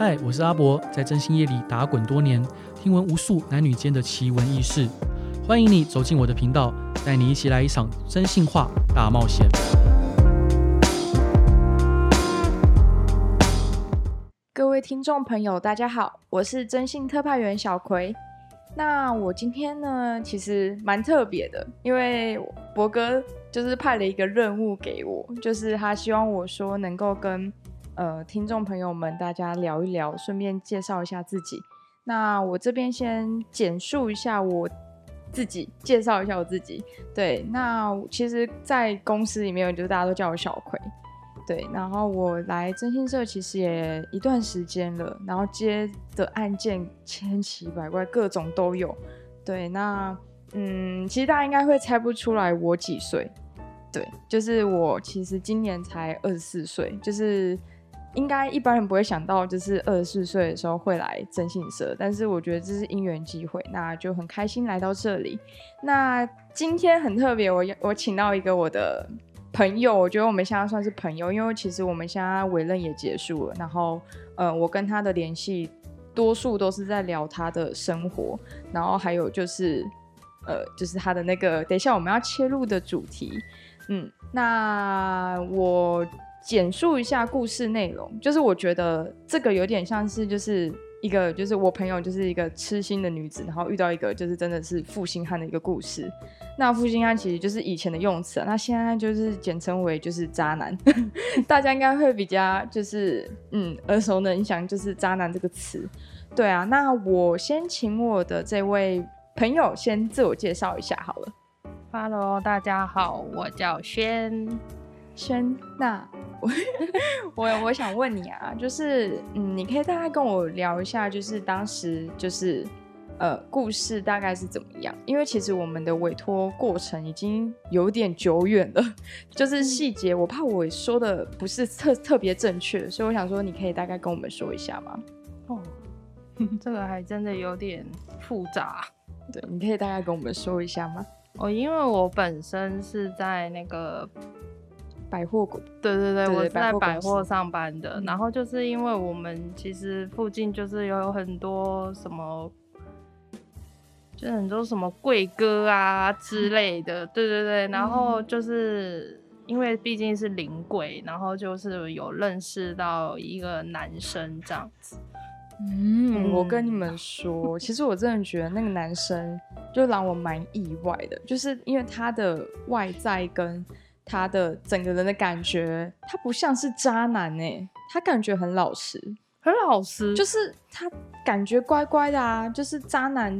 嗨，我是阿博，在征信业里打滚多年，听闻无数男女间的奇闻异事。欢迎你走进我的频道，带你一起来一场征信话大冒险。各位听众朋友，大家好，我是征信特派员小葵。那我今天呢，其实蛮特别的，因为博哥就是派了一个任务给我，就是他希望我说能够跟。呃，听众朋友们，大家聊一聊，顺便介绍一下自己。那我这边先简述一下我自己，介绍一下我自己。对，那其实，在公司里面，就是大家都叫我小葵。对，然后我来征信社其实也一段时间了，然后接的案件千奇百怪，各种都有。对，那嗯，其实大家应该会猜不出来我几岁。对，就是我其实今年才二十四岁，就是。应该一般人不会想到，就是二十四岁的时候会来征信社，但是我觉得这是因缘机会，那就很开心来到这里。那今天很特别，我我请到一个我的朋友，我觉得我们现在算是朋友，因为其实我们现在委任也结束了，然后呃，我跟他的联系多数都是在聊他的生活，然后还有就是呃，就是他的那个，等一下我们要切入的主题，嗯，那我。简述一下故事内容，就是我觉得这个有点像是就是一个就是我朋友就是一个痴心的女子，然后遇到一个就是真的是负心汉的一个故事。那负心汉其实就是以前的用词，那现在就是简称为就是渣男，大家应该会比较就是嗯耳熟能详，就是渣男这个词。对啊，那我先请我的这位朋友先自我介绍一下好了。Hello，大家好，我叫轩轩，那。我我我想问你啊，就是嗯，你可以大概跟我聊一下，就是当时就是呃故事大概是怎么样？因为其实我们的委托过程已经有点久远了，就是细节我怕我说的不是特特别正确，所以我想说你可以大概跟我们说一下吗？哦，这个还真的有点复杂，对，你可以大概跟我们说一下吗？哦，因为我本身是在那个。百货股，对对对，我是在百货上班的。然后就是因为我们其实附近就是有很多什么，就很多什么贵哥啊之类的，对对对。然后就是因为毕竟是临柜，然后就是有认识到一个男生这样子。嗯，我跟你们说，其实我真的觉得那个男生就让我蛮意外的，就是因为他的外在跟。他的整个人的感觉，他不像是渣男哎、欸，他感觉很老实，很老实，就是他感觉乖乖的啊，就是渣男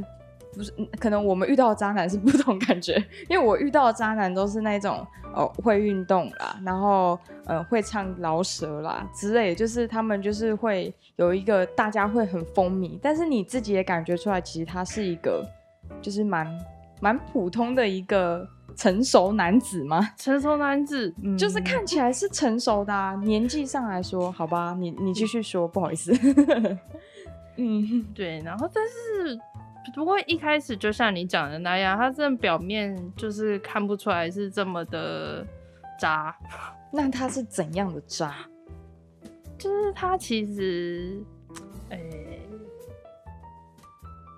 不是，可能我们遇到的渣男是不同感觉，因为我遇到的渣男都是那种哦会运动啦，然后呃会唱饶舌啦之类，就是他们就是会有一个大家会很风靡，但是你自己也感觉出来，其实他是一个就是蛮蛮普通的一个。成熟男子吗？成熟男子，嗯、就是看起来是成熟的、啊，年纪上来说，好吧，你你继续说，不好意思。嗯，对，然后但是不过一开始就像你讲的那样，他这表面就是看不出来是这么的渣。那他是怎样的渣？就是他其实，哎、欸，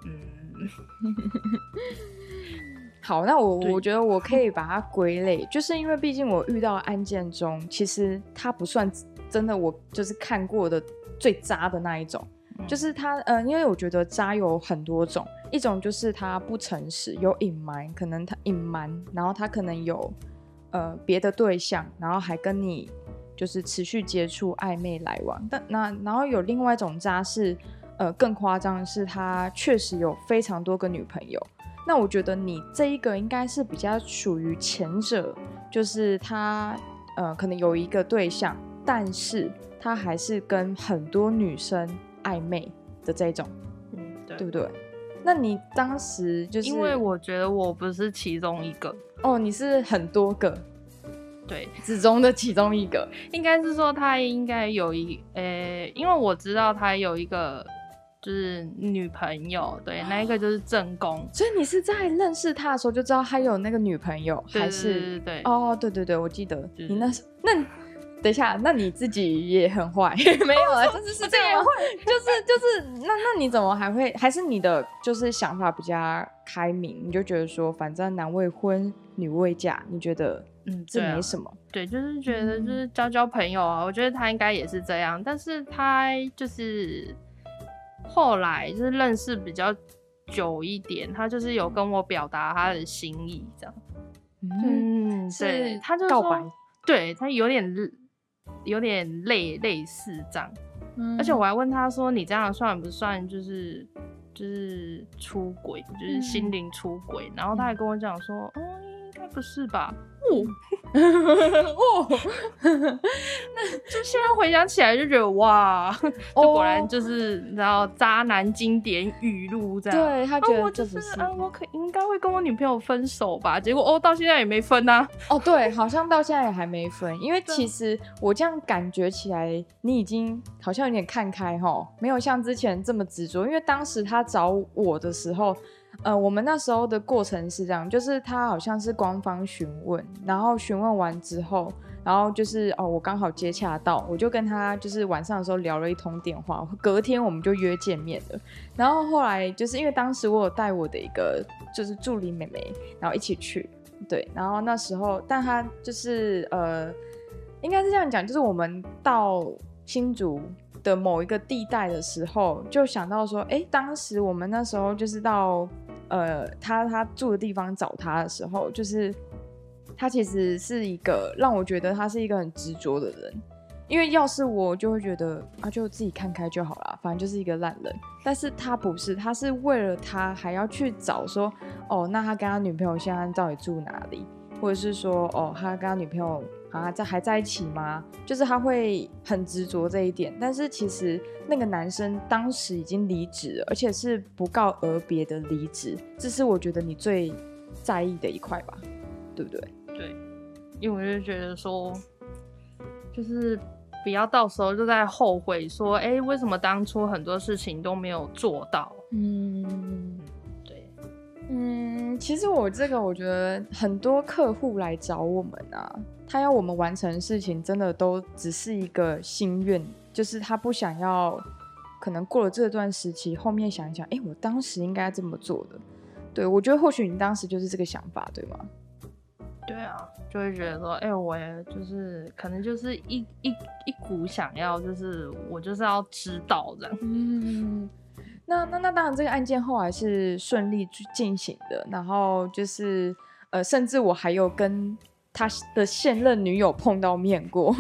嗯。好，那我我觉得我可以 把它归类，就是因为毕竟我遇到案件中，其实他不算真的，我就是看过的最渣的那一种，嗯、就是他，呃，因为我觉得渣有很多种，一种就是他不诚实，有隐瞒，可能他隐瞒，然后他可能有呃别的对象，然后还跟你就是持续接触暧昧来往，但那然后有另外一种渣是，呃，更夸张的是他确实有非常多个女朋友。那我觉得你这一个应该是比较属于前者，就是他呃可能有一个对象，但是他还是跟很多女生暧昧的这种，嗯，对，对不对？那你当时就是因为我觉得我不是其中一个哦，你是很多个，对，之中的其中一个，应该是说他应该有一呃、欸，因为我知道他有一个。就是女朋友，对，那一个就是正宫。所以你是在认识他的时候就知道他有那个女朋友，还是？对，哦，对对对，我记得。就是、你那时候，那等一下，那你自己也很坏？没有啊，就是是这样吗？就是就是，那那你怎么还会？还是你的就是想法比较开明？你就觉得说，反正男未婚，女未嫁，你觉得嗯，这没什么。对，就是觉得就是交交朋友啊。我觉得他应该也是这样，但是他就是后来就是认识比较久一点，他就是有跟我表达他的心意，这样。嗯，对，他就告白，对他有点有点类类似这样，嗯，而且我还问他说：“你这样算不算就是就是出轨，就是心灵出轨？”嗯，然后他还跟我讲说：“哦，应该不是吧。”哦，那就现在回想起来就觉得哇，就果然就是你知道渣男经典语录这样。对，他觉得是啊，我可应该会跟我女朋友分手吧？结果哦，到现在也没分呐。哦，对，好像到现在也还没分，因为其实我这样感觉起来，你已经好像有点看开哈，没有像之前这么执着。因为当时他找我的时候。呃，我们那时候的过程是这样，就是他好像是官方询问，然后询问完之后，然后就是哦，我刚好接洽到，我就跟他就是晚上的时候聊了一通电话，隔天我们就约见面了。然后后来就是因为当时我有带我的一个就是助理妹妹，然后一起去，对，然后那时候，但他就是呃，应该是这样讲，就是我们到新竹的某一个地带的时候，就想到说，哎，当时我们那时候就是到。呃，他他住的地方找他的时候，就是他其实是一个让我觉得他是一个很执着的人，因为要是我就会觉得啊，就自己看开就好了，反正就是一个烂人。但是他不是，他是为了他还要去找说，哦，那他跟他女朋友现在到底住哪里，或者是说，哦，他跟他女朋友。啊，在还在一起吗？就是他会很执着这一点，但是其实那个男生当时已经离职了，而且是不告而别的离职，这是我觉得你最在意的一块吧，对不对？对，因为我就觉得说，就是不要到时候就在后悔说，哎、欸，为什么当初很多事情都没有做到？嗯，对，嗯，其实我这个我觉得很多客户来找我们啊。他要我们完成的事情，真的都只是一个心愿，就是他不想要，可能过了这段时期，后面想一想，哎、欸，我当时应该这么做的。对，我觉得或许你当时就是这个想法，对吗？对啊，就会觉得说，哎、欸，我也就是可能就是一一一股想要，就是我就是要知道这样。嗯，那那那当然，这个案件后来是顺利进行的，然后就是呃，甚至我还有跟。他的现任女友碰到面过，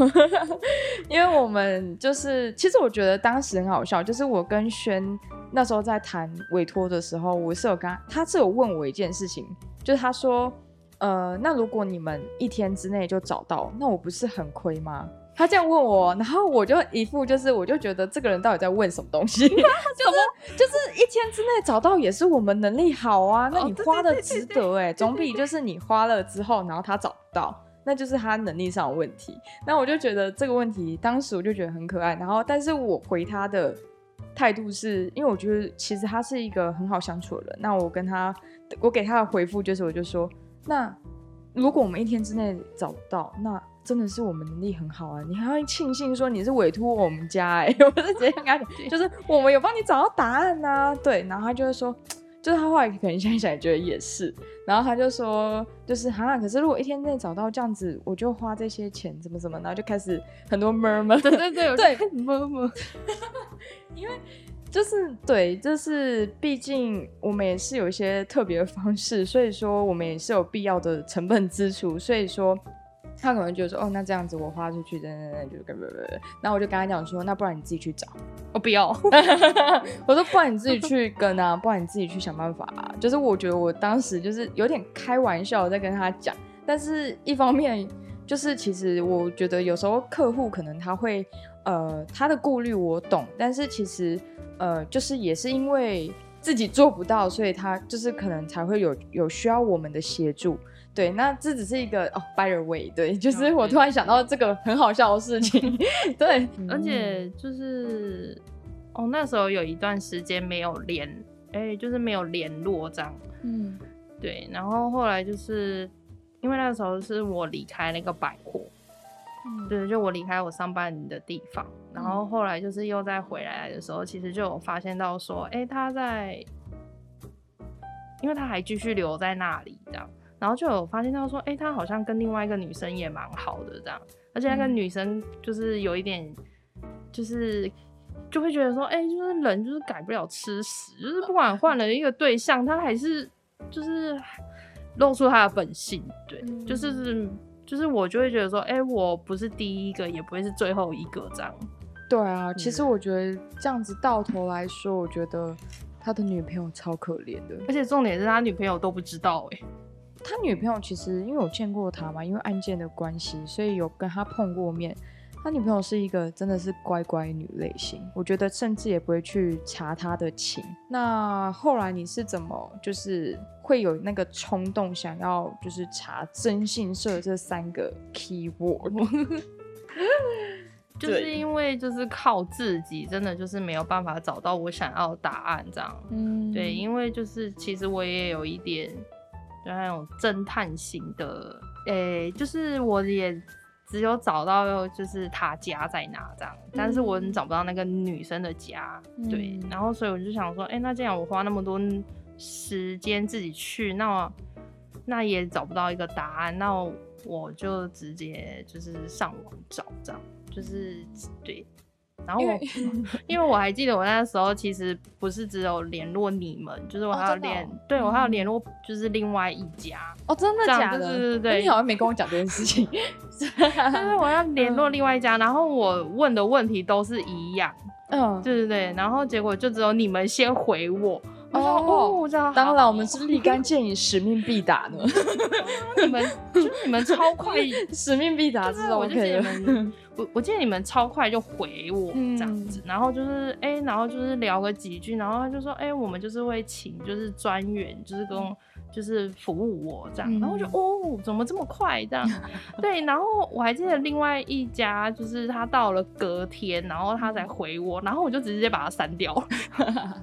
因为我们就是，其实我觉得当时很好笑，就是我跟轩那时候在谈委托的时候，我是有跟他，他是有问我一件事情，就是他说，呃，那如果你们一天之内就找到，那我不是很亏吗？他这样问我，然后我就一副就是，我就觉得这个人到底在问什么东西？就是就是一天之内找到也是我们能力好啊，那你花的值得哎、欸，总比就是你花了之后，然后他找不到，那就是他能力上的问题。那我就觉得这个问题，当时我就觉得很可爱。然后，但是我回他的态度是因为我觉得其实他是一个很好相处的人。那我跟他，我给他的回复就是，我就说，那如果我们一天之内找不到，那。真的是我们能力很好啊！你还要庆幸说你是委托我们家哎、欸，我是直接跟他讲，就是我们有帮你找到答案呐、啊。对，然后他就会说，就是他后来可能想想也觉得也是，然后他就说，就是哈，可是如果一天内找到这样子，我就花这些钱怎么怎么，然后就开始很多 murmur，对对对对 murmur，因为就是对，就是毕竟我们也是有一些特别的方式，所以说我们也是有必要的成本支出，所以说。他可能觉得说，哦，那这样子我花出去，等等等，就跟不不不，然后我就跟他讲说，那不然你自己去找，我不要，我说不然你自己去跟啊，不然你自己去想办法啊。就是我觉得我当时就是有点开玩笑在跟他讲，但是一方面就是其实我觉得有时候客户可能他会呃他的顾虑我懂，但是其实呃就是也是因为自己做不到，所以他就是可能才会有有需要我们的协助。对，那这只是一个哦，by the way，对，就是我突然想到这个很好笑的事情，对，而且就是哦，那时候有一段时间没有联，哎、欸，就是没有联络这样，嗯，对，然后后来就是因为那时候是我离开那个百货，嗯、对，就我离开我上班的地方，然后后来就是又再回来的时候，其实就有发现到说，哎、欸，他在，因为他还继续留在那里这样，然后就有发现到说，哎、欸，他好像跟另外一个女生也蛮好的这样，而且那个女生就是有一点，就是就会觉得说，哎、欸，就是人就是改不了吃屎，就是不管换了一个对象，他还是就是露出他的本性，对，嗯、就是。就是我就会觉得说，哎、欸，我不是第一个，也不会是最后一个这样。对啊，其实我觉得这样子到头来说，我觉得他的女朋友超可怜的，而且重点是他女朋友都不知道哎、欸。他女朋友其实因为我见过他嘛，因为案件的关系，所以有跟他碰过面。他女朋友是一个真的是乖乖女类型，我觉得甚至也不会去查他的情。那后来你是怎么就是会有那个冲动想要就是查征信社这三个 keyword？就是因为就是靠自己，真的就是没有办法找到我想要的答案这样。嗯，对，因为就是其实我也有一点就那种侦探型的，诶、欸，就是我也。只有找到就是他家在哪这样，但是我找不到那个女生的家，嗯、对，然后所以我就想说，哎、欸，那既然我花那么多时间自己去，那那也找不到一个答案，那我就直接就是上网找这样，就是对。然后我，因为，我还记得我那时候其实不是只有联络你们，就是我还有联，哦哦、对我还有联络就是另外一家。哦，真的假的？对对对，你好像没跟我讲这件事情。就是我要联络另外一家，然后我问的问题都是一样。嗯，对对对，然后结果就只有你们先回我。哦哦，这样。当然，我们是立竿见影，使命必达呢。你们就是你们超快，使命必达，知道吗？我我记得你们超快就回我这样子，嗯、然后就是哎、欸，然后就是聊个几句，然后他就说哎、欸，我们就是会请就是专员，就是跟就是服务我这样，嗯、然后我就哦，怎么这么快这样？对，然后我还记得另外一家，就是他到了隔天，然后他才回我，然后我就直接把他删掉了，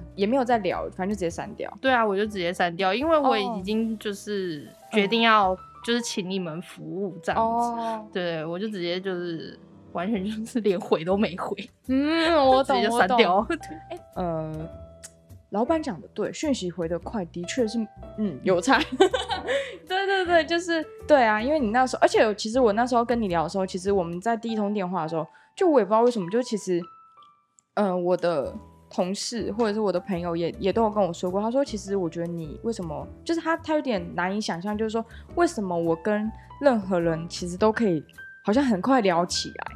也没有再聊，反正就直接删掉。对啊，我就直接删掉，因为我已经就是决定要就是请你们服务这样子，哦、对，我就直接就是。完全就是连回都没回，嗯，我懂，就删掉。哎，呃，老板讲的对，讯息回得快，的确是，嗯，有差。对对对，就是对啊，因为你那时候，而且其实我那时候跟你聊的时候，其实我们在第一通电话的时候，就我也不知道为什么，就其实，嗯、呃，我的同事或者是我的朋友也也都有跟我说过，他说其实我觉得你为什么，就是他他有点难以想象，就是说为什么我跟任何人其实都可以。好像很快聊起来，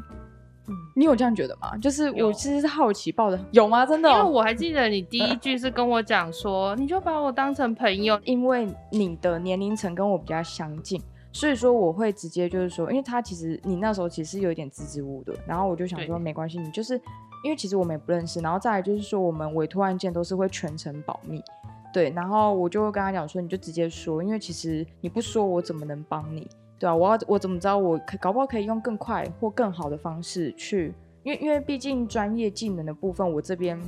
嗯，你有这样觉得吗？就是我其实是好奇抱的，有吗？真的、哦？因为我还记得你第一 句是跟我讲说，你就把我当成朋友，因为你的年龄层跟我比较相近，所以说我会直接就是说，因为他其实你那时候其实有一点支支吾吾的，然后我就想说没关系，你就是因为其实我们也不认识，然后再来就是说我们委托案件都是会全程保密，对，然后我就会跟他讲说，你就直接说，因为其实你不说我怎么能帮你？对啊，我要我怎么知道？我可搞不好可以用更快或更好的方式去，因为因为毕竟专业技能的部分，我这边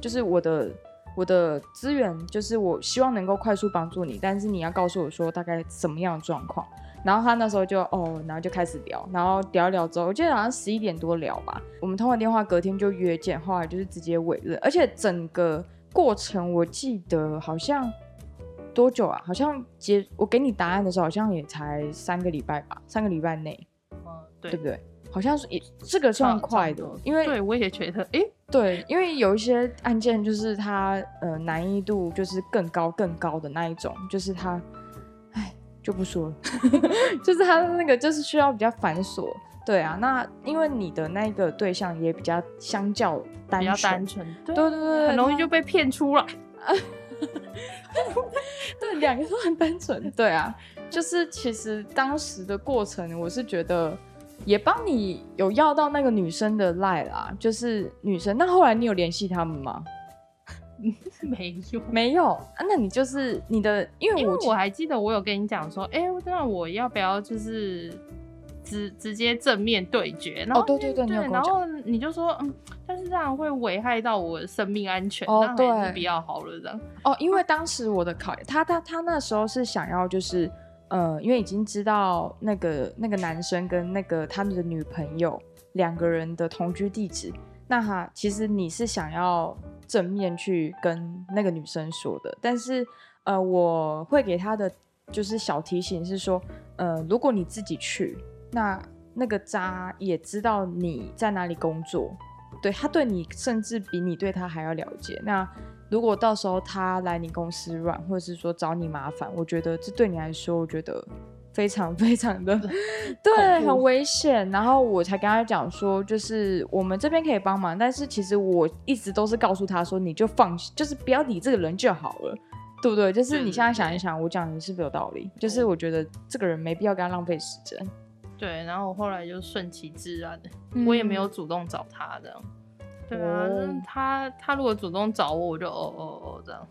就是我的我的资源，就是我希望能够快速帮助你，但是你要告诉我说大概什么样的状况。然后他那时候就哦，然后就开始聊，然后聊一聊之后，我记得好像十一点多聊吧，我们通完电话，隔天就约见，后来就是直接委任，而且整个过程我记得好像。多久啊？好像结我给你答案的时候，好像也才三个礼拜吧，三个礼拜内，嗯，对，对不对？好像是也这个算快的，因为对我也觉得，哎、欸，对，因为有一些案件就是它呃难易度就是更高更高的那一种，就是它，哎，就不说了，就是它那个就是需要比较繁琐，对啊，那因为你的那个对象也比较相较单纯，比较单纯，对对对，很容易就被骗出来。对，两个都很单纯。对啊，就是其实当时的过程，我是觉得也帮你有要到那个女生的赖啦，就是女生。那后来你有联系他们吗？没有，没有啊。那你就是你的，因为我因为我还记得我有跟你讲说，哎、欸，那我要不要就是。直直接正面对决，然后、哦、对对对，对然后你就说，嗯，但是这样会危害到我的生命安全，哦、那还是比较好了这样。哦，因为当时我的考验，他他他那时候是想要就是，呃，因为已经知道那个那个男生跟那个他们的女朋友两个人的同居地址，那哈其实你是想要正面去跟那个女生说的，但是呃，我会给他的就是小提醒是说，呃，如果你自己去，那那个渣也知道你在哪里工作，对，他对你甚至比你对他还要了解，那。如果到时候他来你公司软，或者是说找你麻烦，我觉得这对你来说，我觉得非常 非常的 对，很危险。然后我才跟他讲说，就是我们这边可以帮忙，但是其实我一直都是告诉他说，你就放心，就是不要理这个人就好了，对不对？就是你现在想一想，我讲的是不是有道理？就是我觉得这个人没必要跟他浪费时间。对，然后我后来就顺其自然我也没有主动找他这样。对啊，哦、他他如果主动找我，我就哦哦哦这样。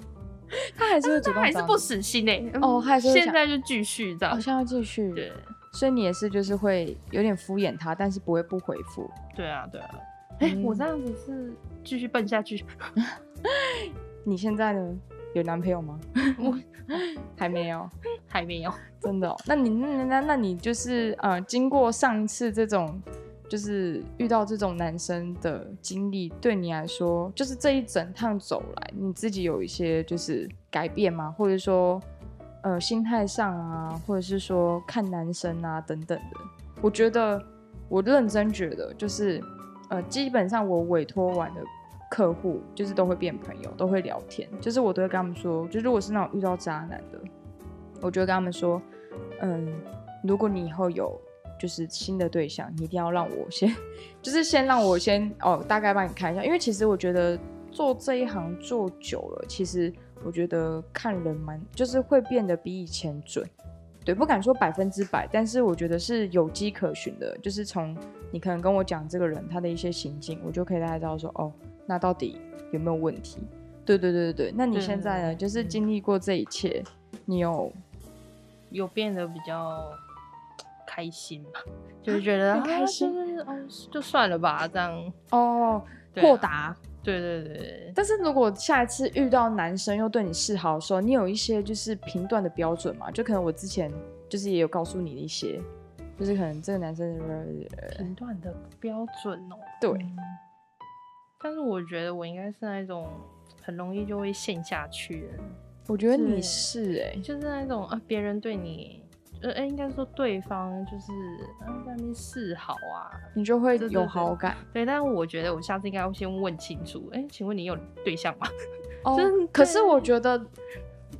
他还是会主动，他还是不死心呢、欸。哦，还是现在就继续这样。好像要继续。对，所以你也是就是会有点敷衍他，但是不会不回复。对啊，对啊。哎、嗯欸，我这样子是继续笨下去。你现在呢？有男朋友吗？我 还没有，还没有。真的、哦？那你那那那你就是呃，经过上一次这种。就是遇到这种男生的经历，对你来说，就是这一整趟走来，你自己有一些就是改变吗？或者说，呃，心态上啊，或者是说看男生啊等等的。我觉得，我认真觉得，就是呃，基本上我委托完的客户，就是都会变朋友，都会聊天。就是我都会跟他们说，就如果是那种遇到渣男的，我就会跟他们说，嗯，如果你以后有。就是新的对象，你一定要让我先，就是先让我先哦，大概帮你看一下，因为其实我觉得做这一行做久了，其实我觉得看人蛮，就是会变得比以前准，对，不敢说百分之百，但是我觉得是有迹可循的，就是从你可能跟我讲这个人他的一些行径，我就可以大概知道说，哦，那到底有没有问题？对对对对对，那你现在呢？就是经历过这一切，你有有变得比较。开心嘛，就是觉得开心，啊就是、哦，就算了吧，这样哦，豁达，对对对。但是如果下一次遇到男生又对你示好的时候，你有一些就是评断的标准嘛？就可能我之前就是也有告诉你的一些，就是可能这个男生评断的标准哦、喔。对、嗯。但是我觉得我应该是那种很容易就会陷下去的。我觉得你是哎、欸，就是那种啊，别人对你。呃，哎，应该说对方就是在那边示好啊，你就会有好感。对，但是我觉得我下次应该要先问清楚。哎，请问你有对象吗？哦，可是我觉得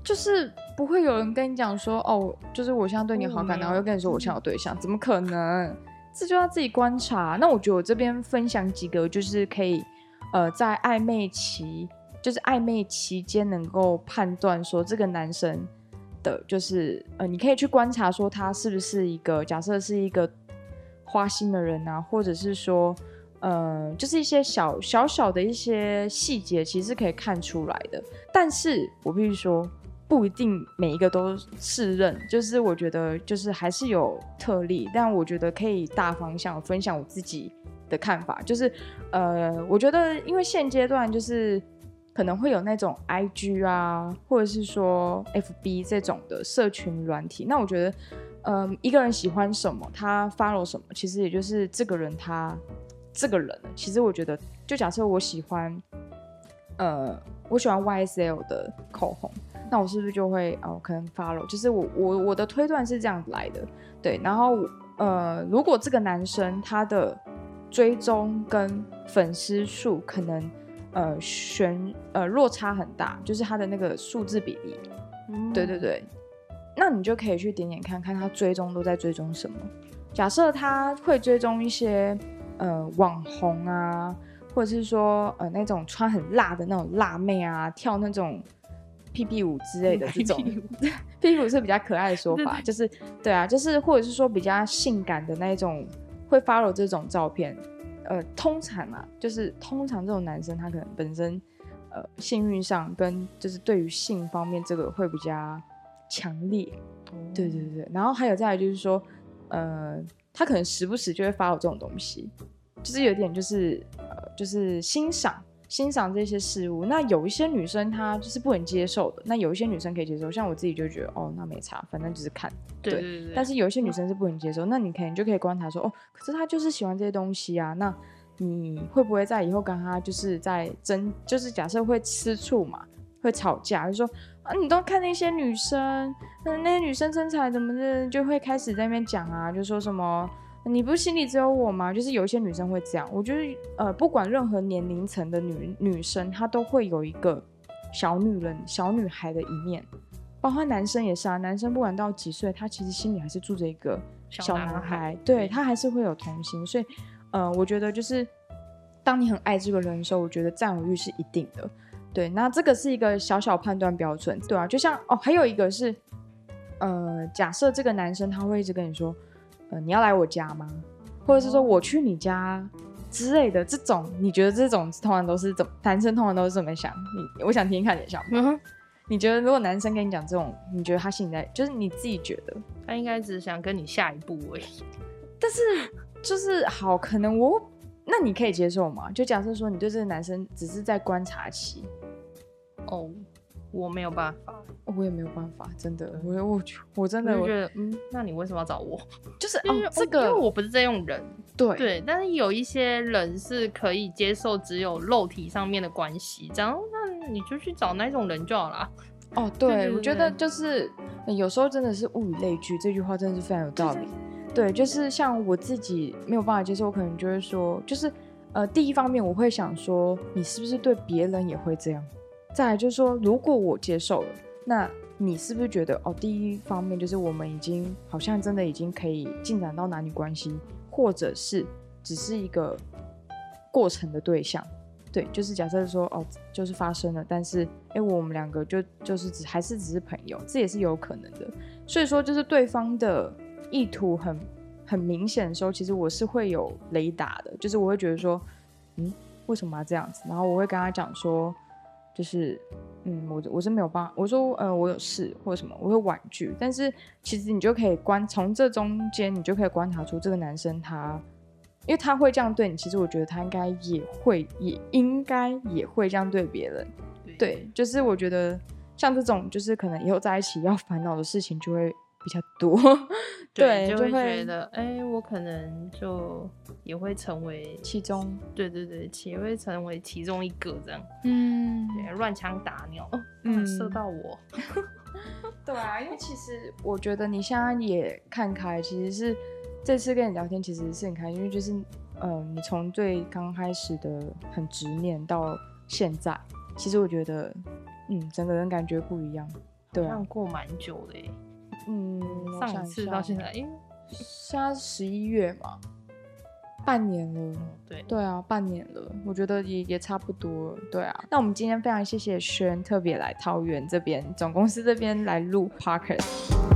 就是不会有人跟你讲说，哦，就是我现在对你好感，哦、然后又跟你说我现在有对象，怎么可能？这就要自己观察。那我觉得我这边分享几个，就是可以呃，在暧昧期，就是暧昧期间能够判断说这个男生。的就是呃，你可以去观察说他是不是一个假设是一个花心的人啊，或者是说呃，就是一些小小小的一些细节，其实可以看出来的。但是我必须说，不一定每一个都适任，就是我觉得就是还是有特例。但我觉得可以大方向分享我自己的看法，就是呃，我觉得因为现阶段就是。可能会有那种 IG 啊，或者是说 FB 这种的社群软体。那我觉得，嗯，一个人喜欢什么，他 follow 什么，其实也就是这个人他这个人。其实我觉得，就假设我喜欢，呃，我喜欢 YSL 的口红，那我是不是就会哦，可能 follow？就是我我我的推断是这样来的，对。然后呃，如果这个男生他的追踪跟粉丝数可能。呃，悬呃落差很大，就是他的那个数字比例，嗯，对对对，那你就可以去点点看看他追踪都在追踪什么。假设他会追踪一些呃网红啊，或者是说呃那种穿很辣的那种辣妹啊，跳那种屁屁舞之类的这种，屁屁舞是比较可爱的说法，就是对啊，就是或者是说比较性感的那种会 follow 这种照片。呃，通常啊，就是通常这种男生，他可能本身，呃，性欲上跟就是对于性方面这个会比较强烈，嗯、对对对。然后还有再来就是说，呃，他可能时不时就会发我这种东西，就是有点就是呃，就是欣赏，欣赏这些事物。那有一些女生她就是不能接受的，那有一些女生可以接受。像我自己就觉得哦，那没差，反正就是看。对，对对对。但是有一些女生是不能接受，那你可能就可以观察说哦，可是她就是喜欢这些东西啊。那你会不会在以后跟她就是在争，就是假设会吃醋嘛，会吵架，就说啊，你都看那些女生，嗯，那些女生身材怎么的，就会开始在那边讲啊，就说什么。你不是心里只有我吗？就是有一些女生会这样。我觉得，呃，不管任何年龄层的女女生，她都会有一个小女人、小女孩的一面。包括男生也是啊，男生不管到几岁，他其实心里还是住着一个小男孩。男孩对，他还是会有童心。所以，呃，我觉得就是当你很爱这个人的时候，我觉得占有欲是一定的。对，那这个是一个小小判断标准，对啊。就像哦，还有一个是，呃，假设这个男生他会一直跟你说。呃，你要来我家吗？或者是说我去你家之类的这种，你觉得这种通常都是怎么？男生通常都是怎么想？你我想听听看你的想法。嗯、你觉得如果男生跟你讲这种，你觉得他现在就是你自己觉得他应该只是想跟你下一步而已。但是就是好，可能我那你可以接受吗？就假设说你对这个男生只是在观察期哦。我没有办法，我也没有办法，真的，我我我真的我觉得，嗯，那你为什么要找我？就是因为、哦、这个，因为我不是这种人，对对，但是有一些人是可以接受只有肉体上面的关系，这样，那你就去找那种人就好了。哦，对，对对对，我觉得就是有时候真的是物以类聚，这句话真的是非常有道理。对，就是像我自己没有办法接受，我可能就会说，就是呃，第一方面我会想说，你是不是对别人也会这样？再来就是说，如果我接受了，那你是不是觉得哦？第一方面就是我们已经好像真的已经可以进展到男女关系，或者是只是一个过程的对象，对，就是假设说哦，就是发生了，但是哎，我们两个就就是只还是只是朋友，这也是有可能的。所以说，就是对方的意图很很明显的时候，其实我是会有雷达的，就是我会觉得说，嗯，为什么要这样子？然后我会跟他讲说。就是，嗯，我我是没有办法，我说，呃，我有事或者什么，我会婉拒。但是其实你就可以观从这中间，你就可以观察出这个男生他，因为他会这样对你，其实我觉得他应该也会，也应该也会这样对别人。对，对，就是我觉得像这种，就是可能以后在一起要烦恼的事情就会。比较多，对，就会觉得，哎、欸，我可能就也会成为其中，对对对，也会成为其中一个这样，嗯，对，乱枪打鸟，哦，嗯，射到我，对啊，因为其实我觉得你现在也看开，其实是这次跟你聊天其实是很开心，因为就是，嗯、呃，你从最刚开始的很执念到现在，其实我觉得，嗯，整个人感觉不一样，对啊，过蛮久的耶。嗯，上一次到现在，因为现在十一月嘛，半年了。对对啊，半年了，我觉得也也差不多了。对啊，那我们今天非常谢谢轩特别来桃园这边总公司这边来录 Podcast。